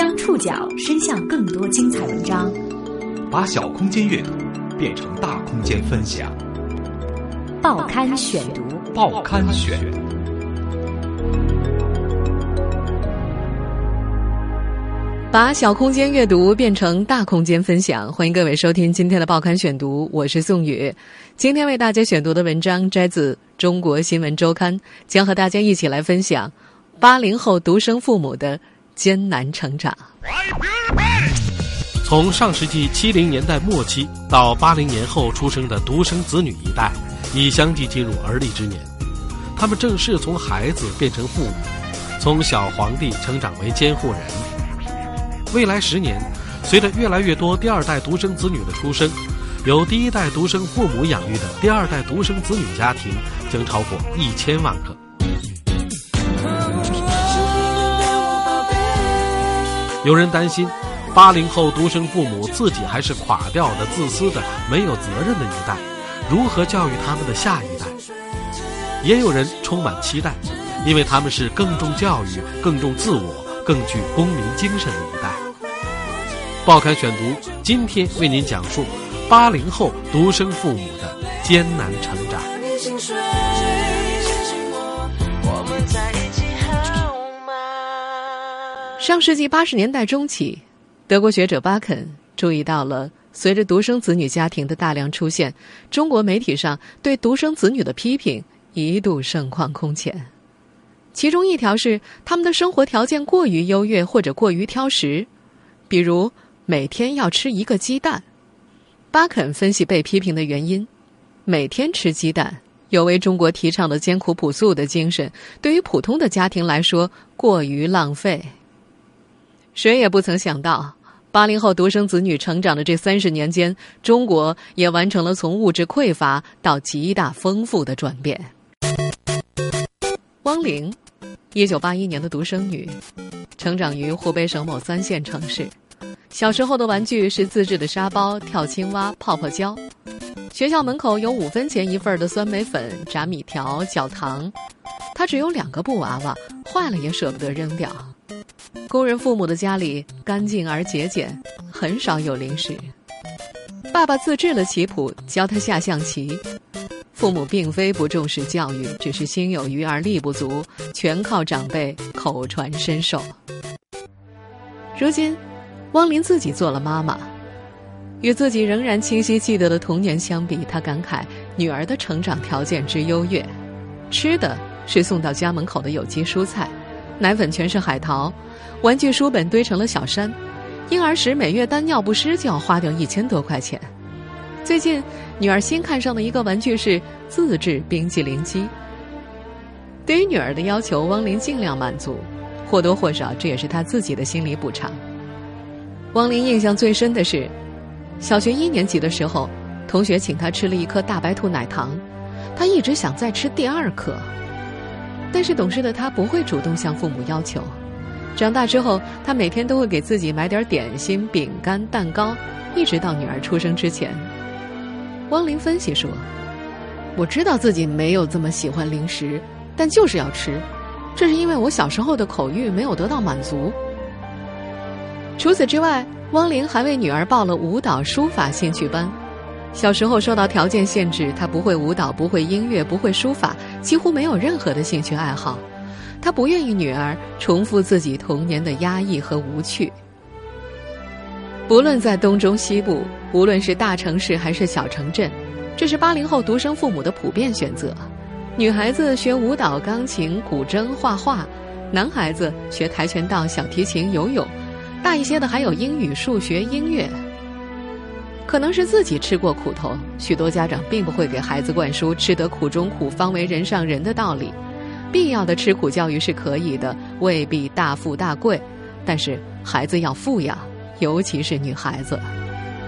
将触角伸向更多精彩文章，把小空间阅读变成大空间分享。报刊选读，报刊选。把小空间阅读变成大空间分享，欢迎各位收听今天的报刊选读，我是宋宇。今天为大家选读的文章摘自《中国新闻周刊》，将和大家一起来分享八零后独生父母的艰难成长。从上世纪七零年代末期到八零年后出生的独生子女一代，已相继进入而立之年，他们正式从孩子变成父母，从小皇帝成长为监护人。未来十年，随着越来越多第二代独生子女的出生，由第一代独生父母养育的第二代独生子女家庭将超过一千万个。有人担心，八零后独生父母自己还是垮掉的、自私的、没有责任的一代，如何教育他们的下一代？也有人充满期待，因为他们是更重教育、更重自我、更具公民精神的一代。报刊选读今天为您讲述八零后独生父母的艰难成长。上世纪八十年代中期，德国学者巴肯注意到了，随着独生子女家庭的大量出现，中国媒体上对独生子女的批评一度盛况空前。其中一条是他们的生活条件过于优越或者过于挑食，比如每天要吃一个鸡蛋。巴肯分析被批评的原因：每天吃鸡蛋有违中国提倡的艰苦朴素的精神，对于普通的家庭来说过于浪费。谁也不曾想到，八零后独生子女成长的这三十年间，中国也完成了从物质匮乏到极大丰富的转变。汪玲，一九八一年的独生女，成长于湖北省某三线城市。小时候的玩具是自制的沙包、跳青蛙、泡泡胶。学校门口有五分钱一份的酸梅粉、炸米条、搅糖。她只有两个布娃娃，坏了也舍不得扔掉。工人父母的家里干净而节俭，很少有零食。爸爸自制了棋谱，教他下象棋。父母并非不重视教育，只是心有余而力不足，全靠长辈口传身授。如今，汪林自己做了妈妈，与自己仍然清晰记得的童年相比，他感慨女儿的成长条件之优越，吃的是送到家门口的有机蔬菜，奶粉全是海淘。玩具书本堆成了小山，婴儿时每月单尿不湿就要花掉一千多块钱。最近，女儿新看上的一个玩具是自制冰激凌机。对于女儿的要求，汪林尽量满足，或多或少这也是他自己的心理补偿。汪林印象最深的是，小学一年级的时候，同学请他吃了一颗大白兔奶糖，他一直想再吃第二颗，但是懂事的他不会主动向父母要求。长大之后，他每天都会给自己买点点心、饼干、蛋糕，一直到女儿出生之前。汪玲分析说：“我知道自己没有这么喜欢零食，但就是要吃，这是因为我小时候的口欲没有得到满足。”除此之外，汪玲还为女儿报了舞蹈、书法兴趣班。小时候受到条件限制，她不会舞蹈，不会音乐，不会书法，几乎没有任何的兴趣爱好。他不愿意女儿重复自己童年的压抑和无趣。不论在东中西部，无论是大城市还是小城镇，这是八零后独生父母的普遍选择。女孩子学舞蹈、钢琴、古筝、画画；男孩子学跆拳道、小提琴、游泳。大一些的还有英语、数学、音乐。可能是自己吃过苦头，许多家长并不会给孩子灌输“吃得苦中苦，方为人上人”的道理。必要的吃苦教育是可以的，未必大富大贵，但是孩子要富养，尤其是女孩子。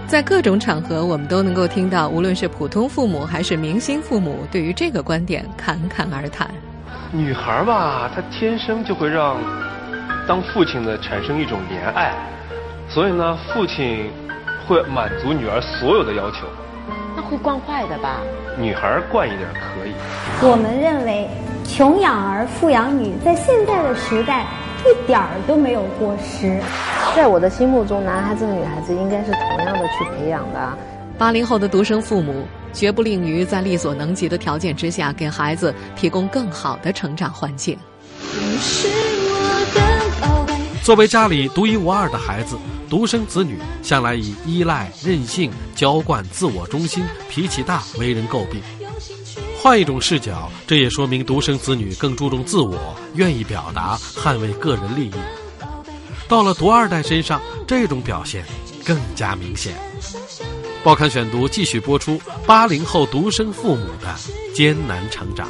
在各种场合，我们都能够听到，无论是普通父母还是明星父母，对于这个观点侃侃而谈。女孩吧，她天生就会让当父亲的产生一种怜爱，所以呢，父亲会满足女儿所有的要求。那会惯坏的吧？女孩惯一点可以。我们认为。穷养儿，富养女，在现在的时代，一点儿都没有过时。在我的心目中，男孩子和女孩子应该是同样的去培养的。八零后的独生父母绝不吝于在力所能及的条件之下，给孩子提供更好的成长环境。作为家里独一无二的孩子，独生子女向来以依赖、任性、娇惯、自我中心、脾气大为人诟病。换一种视角，这也说明独生子女更注重自我，愿意表达，捍卫个人利益。到了独二代身上，这种表现更加明显。报刊选读继续播出八零后独生父母的艰难成长。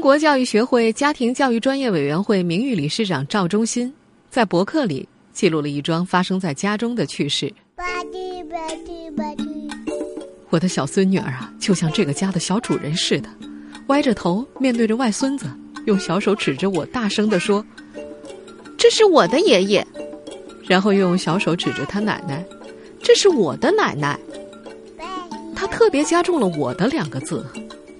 中国教育学会家庭教育专业委员会名誉理事长赵忠新在博客里记录了一桩发生在家中的趣事。我的小孙女儿啊，就像这个家的小主人似的，歪着头面对着外孙子，用小手指着我，大声地说：“这是我的爷爷。”然后又用小手指着他奶奶：“这是我的奶奶。”他特别加重了“我的”两个字。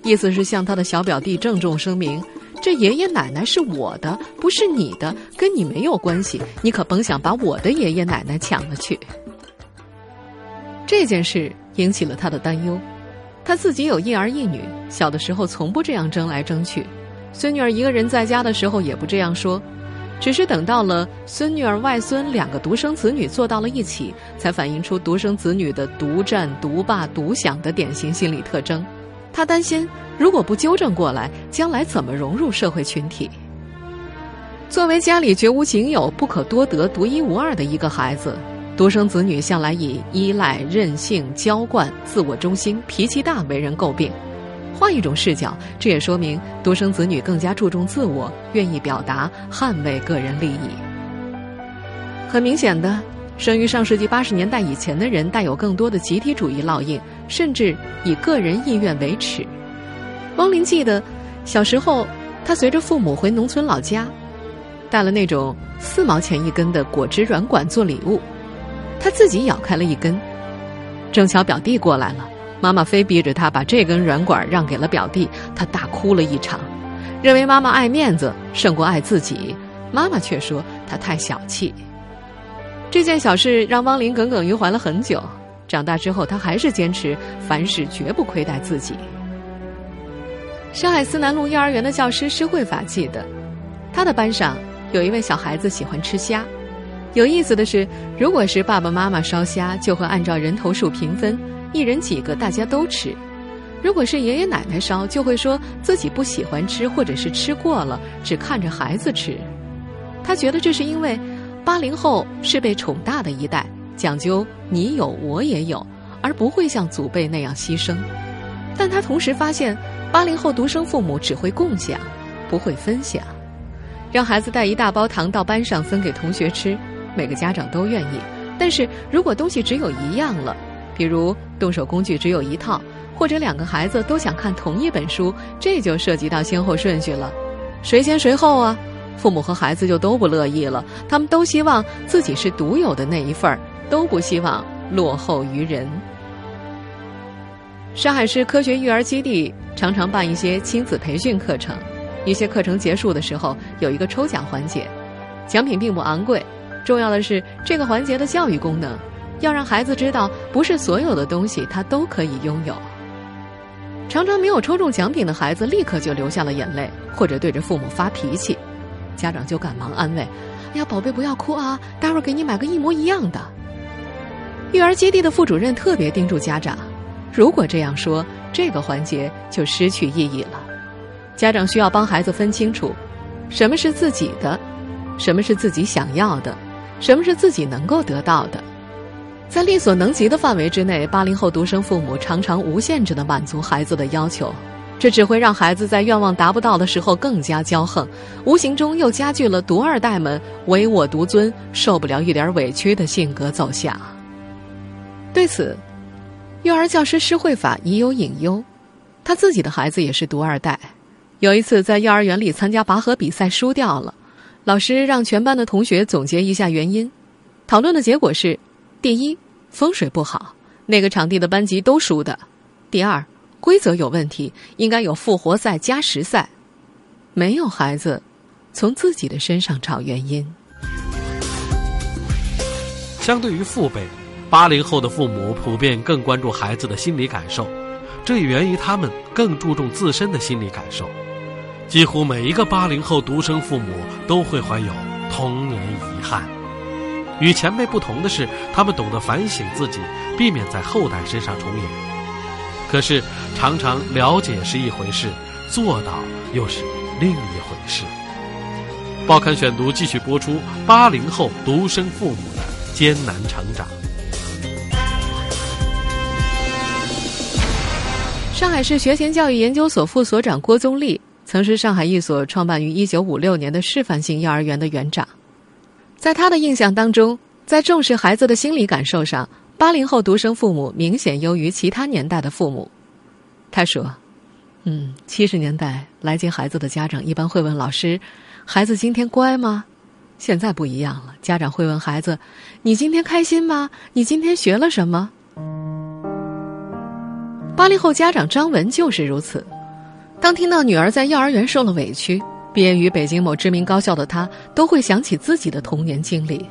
意思是向他的小表弟郑重声明：这爷爷奶奶是我的，不是你的，跟你没有关系。你可甭想把我的爷爷奶奶抢了去。这件事引起了他的担忧。他自己有一儿一女，小的时候从不这样争来争去。孙女儿一个人在家的时候也不这样说，只是等到了孙女儿、外孙两个独生子女坐到了一起，才反映出独生子女的独占、独霸、独享的典型心理特征。他担心，如果不纠正过来，将来怎么融入社会群体？作为家里绝无仅有、不可多得、独一无二的一个孩子，独生子女向来以依赖、任性、娇惯、自我中心、脾气大为人诟病。换一种视角，这也说明独生子女更加注重自我，愿意表达，捍卫个人利益。很明显的。生于上世纪八十年代以前的人，带有更多的集体主义烙印，甚至以个人意愿为耻。汪林记得，小时候他随着父母回农村老家，带了那种四毛钱一根的果汁软管做礼物，他自己咬开了一根，正巧表弟过来了，妈妈非逼着他把这根软管让给了表弟，他大哭了一场，认为妈妈爱面子胜过爱自己，妈妈却说他太小气。这件小事让汪林耿耿于怀了很久。长大之后，他还是坚持凡事绝不亏待自己。上海思南路幼儿园的教师施慧法记得，他的班上有一位小孩子喜欢吃虾。有意思的是，如果是爸爸妈妈烧虾，就会按照人头数平分，一人几个，大家都吃；如果是爷爷奶奶烧，就会说自己不喜欢吃，或者是吃过了，只看着孩子吃。他觉得这是因为。八零后是被宠大的一代，讲究你有我也有，而不会像祖辈那样牺牲。但他同时发现，八零后独生父母只会共享，不会分享。让孩子带一大包糖到班上分给同学吃，每个家长都愿意。但是如果东西只有一样了，比如动手工具只有一套，或者两个孩子都想看同一本书，这就涉及到先后顺序了，谁先谁后啊？父母和孩子就都不乐意了，他们都希望自己是独有的那一份儿，都不希望落后于人。上海市科学育儿基地常常办一些亲子培训课程，一些课程结束的时候有一个抽奖环节，奖品并不昂贵，重要的是这个环节的教育功能，要让孩子知道不是所有的东西他都可以拥有。常常没有抽中奖品的孩子立刻就流下了眼泪，或者对着父母发脾气。家长就赶忙安慰：“哎呀，宝贝，不要哭啊，待会儿给你买个一模一样的。”育儿基地的副主任特别叮嘱家长：“如果这样说，这个环节就失去意义了。家长需要帮孩子分清楚，什么是自己的，什么是自己想要的，什么是自己能够得到的。在力所能及的范围之内，八零后独生父母常常无限制的满足孩子的要求。”这只会让孩子在愿望达不到的时候更加骄横，无形中又加剧了独二代们唯我独尊、受不了一点委屈的性格走向。对此，幼儿教师施慧法已有隐忧，他自己的孩子也是独二代。有一次在幼儿园里参加拔河比赛输掉了，老师让全班的同学总结一下原因，讨论的结果是：第一，风水不好，那个场地的班级都输的；第二。规则有问题，应该有复活赛加时赛。没有孩子，从自己的身上找原因。相对于父辈，八零后的父母普遍更关注孩子的心理感受，这也源于他们更注重自身的心理感受。几乎每一个八零后独生父母都会怀有童年遗憾。与前辈不同的是，他们懂得反省自己，避免在后代身上重演。可是，常常了解是一回事，做到又是另一回事。报刊选读继续播出：八零后独生父母的艰难成长。上海市学前教育研究所副所长郭宗立曾是上海一所创办于一九五六年的示范性幼儿园的园长。在他的印象当中，在重视孩子的心理感受上，八零后独生父母明显优于其他年代的父母。他说：“嗯，七十年代来接孩子的家长一般会问老师：‘孩子今天乖吗？’现在不一样了，家长会问孩子：‘你今天开心吗？你今天学了什么？’八零后家长张文就是如此。当听到女儿在幼儿园受了委屈。”毕业于北京某知名高校的他，都会想起自己的童年经历。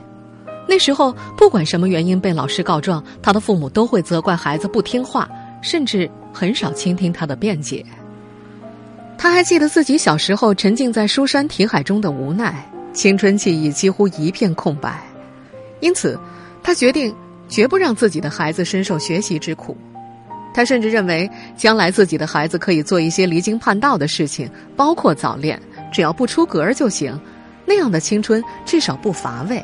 那时候，不管什么原因被老师告状，他的父母都会责怪孩子不听话，甚至很少倾听他的辩解。他还记得自己小时候沉浸在书山题海中的无奈，青春记忆几乎一片空白。因此，他决定绝不让自己的孩子深受学习之苦。他甚至认为，将来自己的孩子可以做一些离经叛道的事情，包括早恋。只要不出格就行，那样的青春至少不乏味。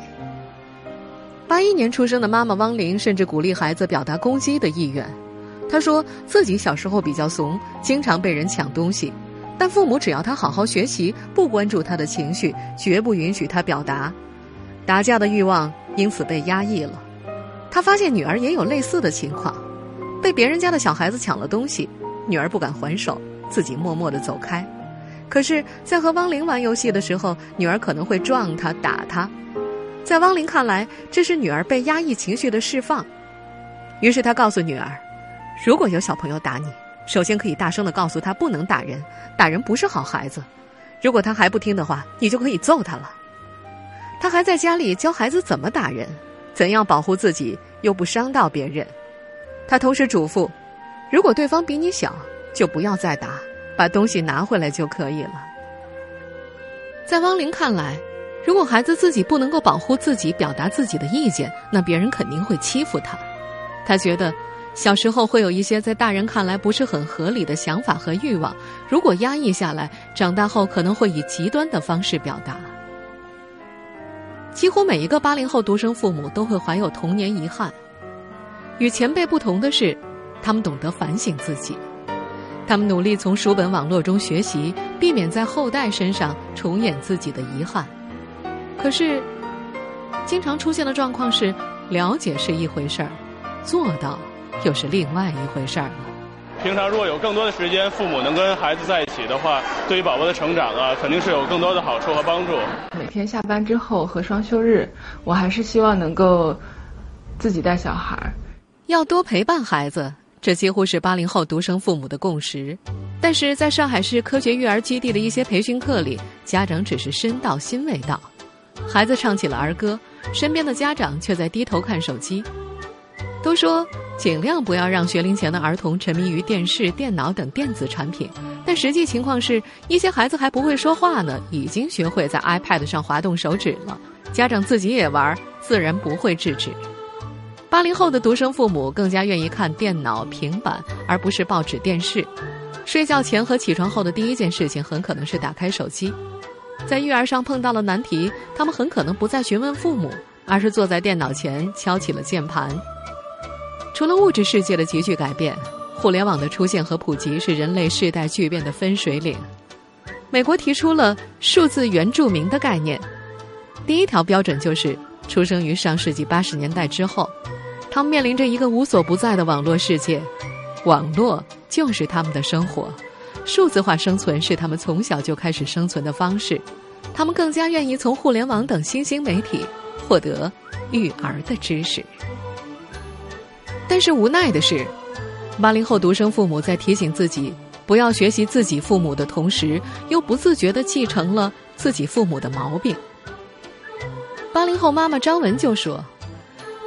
八一年出生的妈妈汪玲甚至鼓励孩子表达攻击的意愿。她说自己小时候比较怂，经常被人抢东西，但父母只要他好好学习，不关注他的情绪，绝不允许他表达。打架的欲望因此被压抑了。她发现女儿也有类似的情况，被别人家的小孩子抢了东西，女儿不敢还手，自己默默的走开。可是，在和汪玲玩游戏的时候，女儿可能会撞她、打她。在汪玲看来，这是女儿被压抑情绪的释放。于是，他告诉女儿：“如果有小朋友打你，首先可以大声的告诉他不能打人，打人不是好孩子。如果他还不听的话，你就可以揍他了。”他还在家里教孩子怎么打人，怎样保护自己又不伤到别人。他同时嘱咐：“如果对方比你小，就不要再打。”把东西拿回来就可以了。在汪玲看来，如果孩子自己不能够保护自己、表达自己的意见，那别人肯定会欺负他。他觉得，小时候会有一些在大人看来不是很合理的想法和欲望，如果压抑下来，长大后可能会以极端的方式表达。几乎每一个八零后独生父母都会怀有童年遗憾。与前辈不同的是，他们懂得反省自己。他们努力从书本网络中学习，避免在后代身上重演自己的遗憾。可是，经常出现的状况是，了解是一回事儿，做到又是另外一回事儿了。平常如果有更多的时间，父母能跟孩子在一起的话，对于宝宝的成长啊，肯定是有更多的好处和帮助。每天下班之后和双休日，我还是希望能够自己带小孩儿，要多陪伴孩子。这几乎是八零后独生父母的共识，但是在上海市科学育儿基地的一些培训课里，家长只是身到心未到。孩子唱起了儿歌，身边的家长却在低头看手机。都说尽量不要让学龄前的儿童沉迷于电视、电脑等电子产品，但实际情况是一些孩子还不会说话呢，已经学会在 iPad 上滑动手指了。家长自己也玩，自然不会制止。八零后的独生父母更加愿意看电脑、平板，而不是报纸、电视。睡觉前和起床后的第一件事情很可能是打开手机。在育儿上碰到了难题，他们很可能不再询问父母，而是坐在电脑前敲起了键盘。除了物质世界的急剧改变，互联网的出现和普及是人类世代巨变的分水岭。美国提出了数字原住民的概念，第一条标准就是出生于上世纪八十年代之后。他们面临着一个无所不在的网络世界，网络就是他们的生活，数字化生存是他们从小就开始生存的方式。他们更加愿意从互联网等新兴媒体获得育儿的知识。但是无奈的是，八零后独生父母在提醒自己不要学习自己父母的同时，又不自觉地继承了自己父母的毛病。八零后妈妈张文就说：“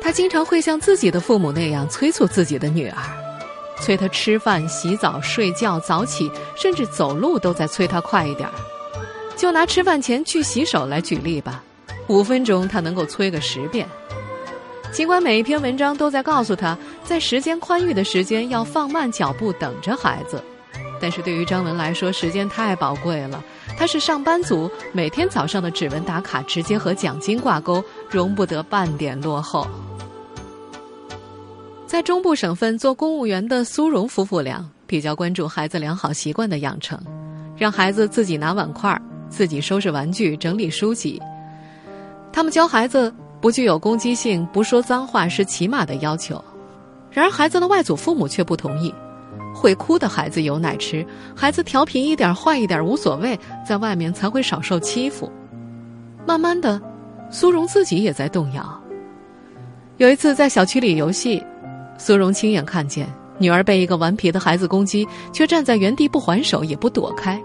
她经常会像自己的父母那样催促自己的女儿，催他吃饭、洗澡、睡觉、早起，甚至走路都在催他快一点儿。就拿吃饭前去洗手来举例吧，五分钟他能够催个十遍。尽管每一篇文章都在告诉他，在时间宽裕的时间要放慢脚步等着孩子，但是对于张文来说，时间太宝贵了。”他是上班族，每天早上的指纹打卡直接和奖金挂钩，容不得半点落后。在中部省份做公务员的苏荣夫妇俩比较关注孩子良好习惯的养成，让孩子自己拿碗筷、自己收拾玩具、整理书籍。他们教孩子不具有攻击性、不说脏话是起码的要求。然而，孩子的外祖父母却不同意。会哭的孩子有奶吃，孩子调皮一点、坏一点无所谓，在外面才会少受欺负。慢慢的，苏荣自己也在动摇。有一次在小区里游戏，苏荣亲眼看见女儿被一个顽皮的孩子攻击，却站在原地不还手也不躲开。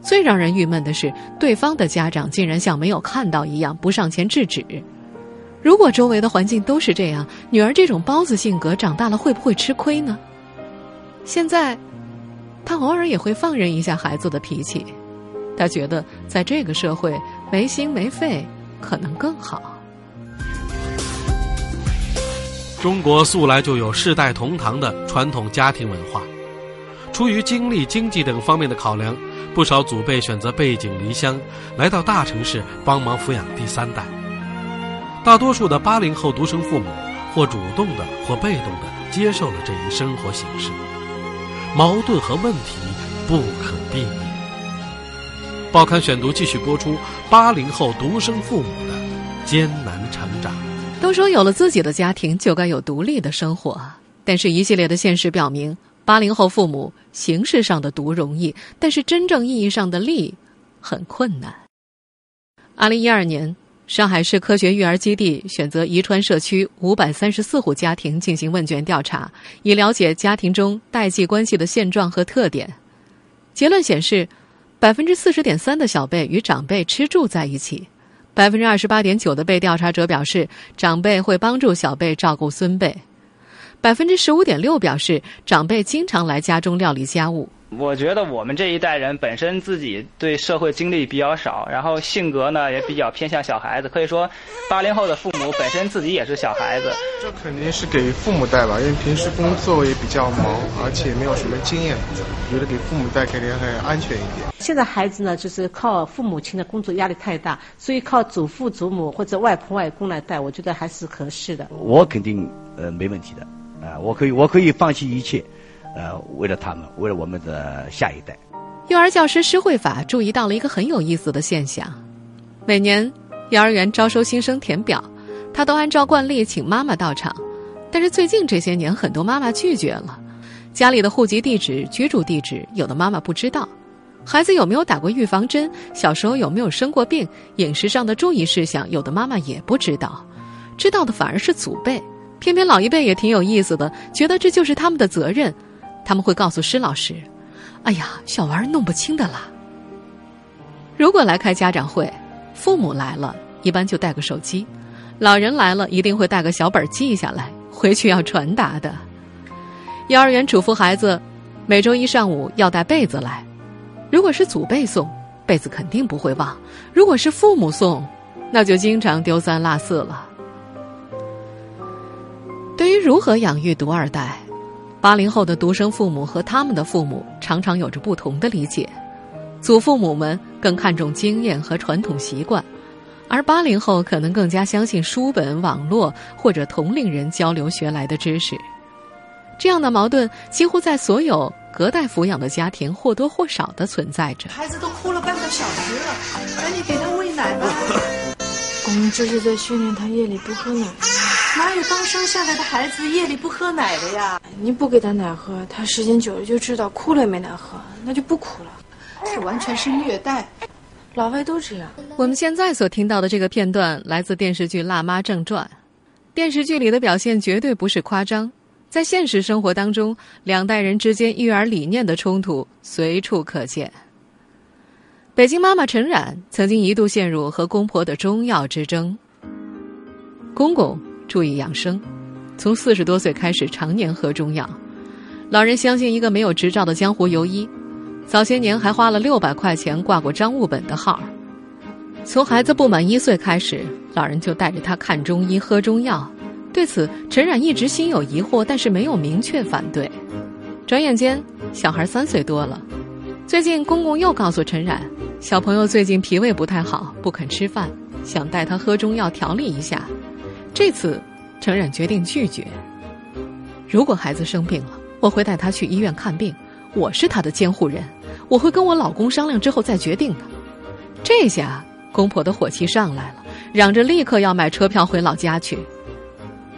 最让人郁闷的是，对方的家长竟然像没有看到一样，不上前制止。如果周围的环境都是这样，女儿这种包子性格长大了会不会吃亏呢？现在，他偶尔也会放任一下孩子的脾气，他觉得在这个社会没心没肺可能更好。中国素来就有世代同堂的传统家庭文化，出于经历、经济等方面的考量，不少祖辈选择背井离乡，来到大城市帮忙抚养第三代。大多数的八零后独生父母，或主动的，或被动的接受了这一生活形式。矛盾和问题不可避免。报刊选读继续播出：八零后独生父母的艰难。都说有了自己的家庭就该有独立的生活，但是一系列的现实表明，八零后父母形式上的独容易，但是真正意义上的立很困难。二零一二年。上海市科学育儿基地选择宜川社区五百三十四户家庭进行问卷调查，以了解家庭中代际关系的现状和特点。结论显示，百分之四十点三的小辈与长辈吃住在一起，百分之二十八点九的被调查者表示长辈会帮助小辈照顾孙辈，百分之十五点六表示长辈经常来家中料理家务。我觉得我们这一代人本身自己对社会经历比较少，然后性格呢也比较偏向小孩子。可以说，八零后的父母本身自己也是小孩子。这肯定是给父母带吧，因为平时工作也比较忙，而且没有什么经验，觉得给父母带肯定很安全一点。现在孩子呢，就是靠父母亲的工作压力太大，所以靠祖父祖母或者外婆外公来带，我觉得还是合适的。我肯定呃没问题的，啊，我可以我可以放弃一切。呃，为了他们，为了我们的下一代，幼儿教师施慧法注意到了一个很有意思的现象：每年幼儿园招收新生填表，他都按照惯例请妈妈到场。但是最近这些年，很多妈妈拒绝了。家里的户籍地址、居住地址，有的妈妈不知道；孩子有没有打过预防针，小时候有没有生过病，饮食上的注意事项，有的妈妈也不知道。知道的反而是祖辈，偏偏老一辈也挺有意思的，觉得这就是他们的责任。他们会告诉施老师：“哎呀，小娃儿弄不清的啦。”如果来开家长会，父母来了，一般就带个手机；老人来了，一定会带个小本记下来，回去要传达的。幼儿园嘱咐孩子，每周一上午要带被子来。如果是祖辈送，被子肯定不会忘；如果是父母送，那就经常丢三落四了。对于如何养育独二代？八零后的独生父母和他们的父母常常有着不同的理解，祖父母们更看重经验和传统习惯，而八零后可能更加相信书本、网络或者同龄人交流学来的知识。这样的矛盾几乎在所有隔代抚养的家庭或多或少的存在着。孩子都哭了半个小时了，赶紧给他喂奶吧。我们这是在训练他夜里不喝奶。哪有刚生下来的孩子夜里不喝奶的呀？你不给他奶喝，他时间久了就知道哭了也没奶喝，那就不哭了。这完全是虐待，老外都这样。我们现在所听到的这个片段来自电视剧《辣妈正传》，电视剧里的表现绝对不是夸张。在现实生活当中，两代人之间育儿理念的冲突随处可见。北京妈妈陈冉曾经一度陷入和公婆的中药之争。公公注意养生，从四十多岁开始常年喝中药。老人相信一个没有执照的江湖游医，早些年还花了六百块钱挂过张悟本的号。从孩子不满一岁开始，老人就带着他看中医、喝中药。对此，陈冉一直心有疑惑，但是没有明确反对。转眼间，小孩三岁多了。最近，公公又告诉陈冉。小朋友最近脾胃不太好，不肯吃饭，想带他喝中药调理一下。这次，陈冉决定拒绝。如果孩子生病了，我会带他去医院看病，我是他的监护人，我会跟我老公商量之后再决定的。这下公婆的火气上来了，嚷着立刻要买车票回老家去。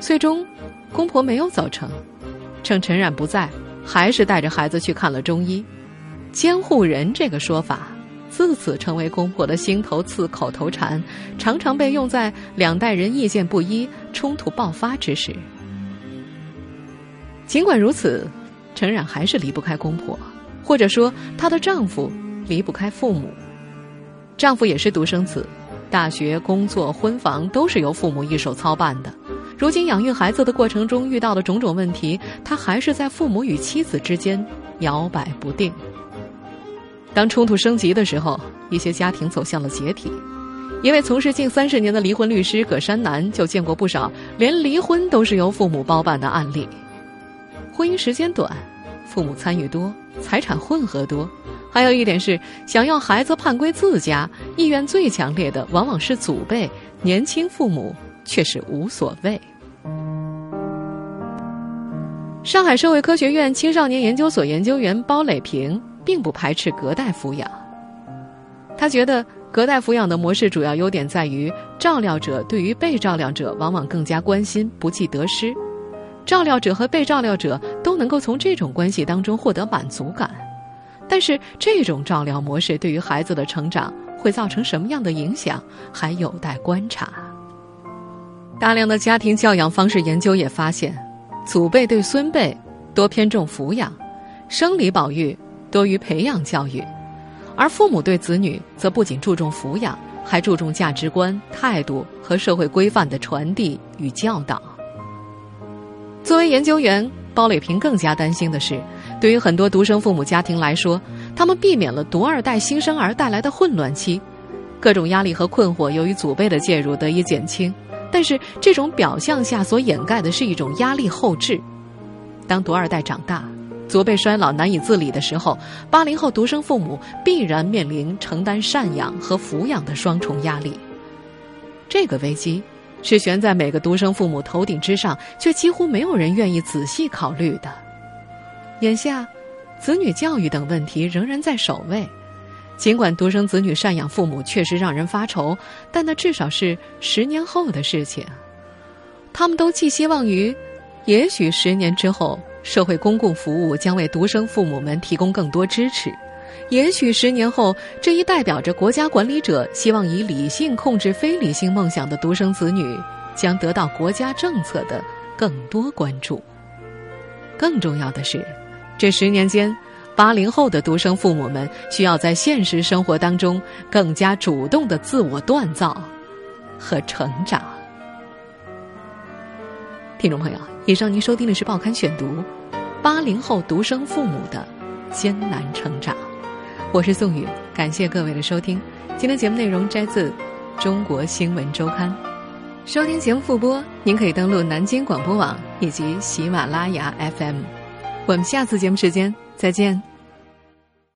最终，公婆没有走成，趁陈冉不在，还是带着孩子去看了中医。监护人这个说法。自此成为公婆的心头刺、口头禅，常常被用在两代人意见不一、冲突爆发之时。尽管如此，陈冉还是离不开公婆，或者说她的丈夫离不开父母。丈夫也是独生子，大学、工作、婚房都是由父母一手操办的。如今养育孩子的过程中遇到的种种问题，他还是在父母与妻子之间摇摆不定。当冲突升级的时候，一些家庭走向了解体。一位从事近三十年的离婚律师葛山南就见过不少连离婚都是由父母包办的案例。婚姻时间短，父母参与多，财产混合多，还有一点是想要孩子判归自家，意愿最强烈的往往是祖辈，年轻父母却是无所谓。上海社会科学院青少年研究所研究员包磊平。并不排斥隔代抚养。他觉得隔代抚养的模式主要优点在于，照料者对于被照料者往往更加关心，不计得失；照料者和被照料者都能够从这种关系当中获得满足感。但是，这种照料模式对于孩子的成长会造成什么样的影响，还有待观察。大量的家庭教养方式研究也发现，祖辈对孙辈多偏重抚养，生理保育。多于培养教育，而父母对子女则不仅注重抚养，还注重价值观、态度和社会规范的传递与教导。作为研究员，包磊平更加担心的是，对于很多独生父母家庭来说，他们避免了独二代新生儿带来的混乱期，各种压力和困惑由于祖辈的介入得以减轻，但是这种表象下所掩盖的是一种压力后置。当独二代长大。祖辈衰老难以自理的时候，八零后独生父母必然面临承担赡养和抚养的双重压力。这个危机是悬在每个独生父母头顶之上，却几乎没有人愿意仔细考虑的。眼下，子女教育等问题仍然在首位。尽管独生子女赡养父母确实让人发愁，但那至少是十年后的事情。他们都寄希望于，也许十年之后。社会公共服务将为独生父母们提供更多支持，也许十年后，这一代表着国家管理者希望以理性控制非理性梦想的独生子女，将得到国家政策的更多关注。更重要的是，这十年间，八零后的独生父母们需要在现实生活当中更加主动的自我锻造和成长。听众朋友。以上您收听的是《报刊选读》，八零后独生父母的艰难成长。我是宋宇，感谢各位的收听。今天节目内容摘自《中国新闻周刊》。收听节目复播，您可以登录南京广播网以及喜马拉雅 FM。我们下次节目时间再见。